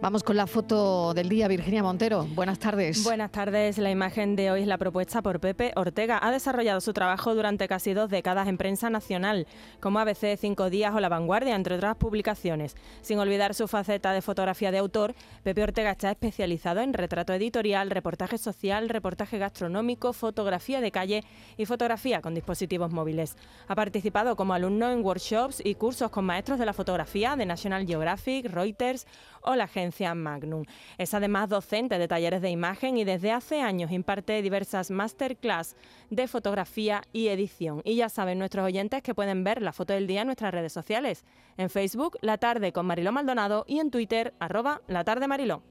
Vamos con la foto del día, Virginia Montero. Buenas tardes. Buenas tardes. La imagen de hoy es la propuesta por Pepe Ortega. Ha desarrollado su trabajo durante casi dos décadas en prensa nacional, como ABC Cinco Días o La Vanguardia, entre otras publicaciones. Sin olvidar su faceta de fotografía de autor, Pepe Ortega está especializado en retrato editorial, reportaje social, reportaje gastronómico, fotografía de calle y fotografía con dispositivos móviles. Ha participado como alumno en workshops y cursos con maestros de la fotografía de National Geographic, Reuters o la agencia Magnum. Es además docente de talleres de imagen y desde hace años imparte diversas masterclass de fotografía y edición. Y ya saben nuestros oyentes que pueden ver la foto del día en nuestras redes sociales. En Facebook, La Tarde con Mariló Maldonado y en Twitter, arroba La Tarde Mariló.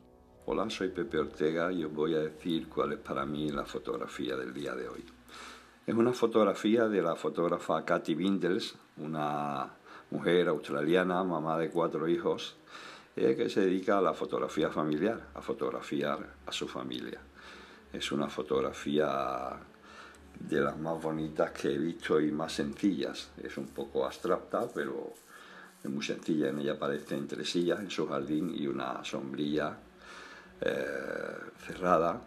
Hola, soy Pepe Ortega y os voy a decir cuál es para mí la fotografía del día de hoy. Es una fotografía de la fotógrafa Katy Bindels, una mujer australiana, mamá de cuatro hijos, que se dedica a la fotografía familiar, a fotografiar a su familia. Es una fotografía de las más bonitas que he visto y más sencillas. Es un poco abstracta, pero es muy sencilla. En ella aparece entre sillas en su jardín y una sombrilla eh, cerrada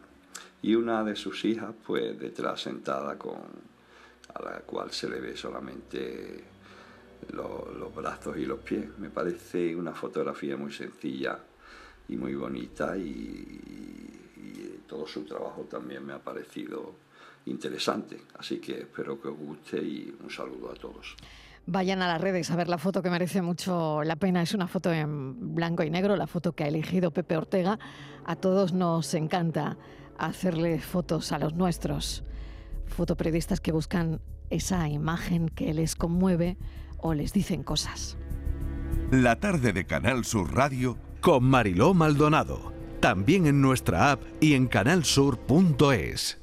y una de sus hijas pues detrás sentada con a la cual se le ve solamente los, brazos y los pies. Me parece una fotografía muy sencilla y muy bonita y, todo su trabajo también me ha parecido interesante. Así que espero que os guste y un saludo a todos. Vayan a las redes a ver la foto que merece mucho la pena. Es una foto en blanco y negro, la foto que ha elegido Pepe Ortega. A todos nos encanta hacerle fotos a los nuestros. Fotoperiodistas que buscan esa imagen que les conmueve o les dicen cosas. La tarde de Canal Sur Radio con Mariló Maldonado. También en nuestra app y en canalsur.es.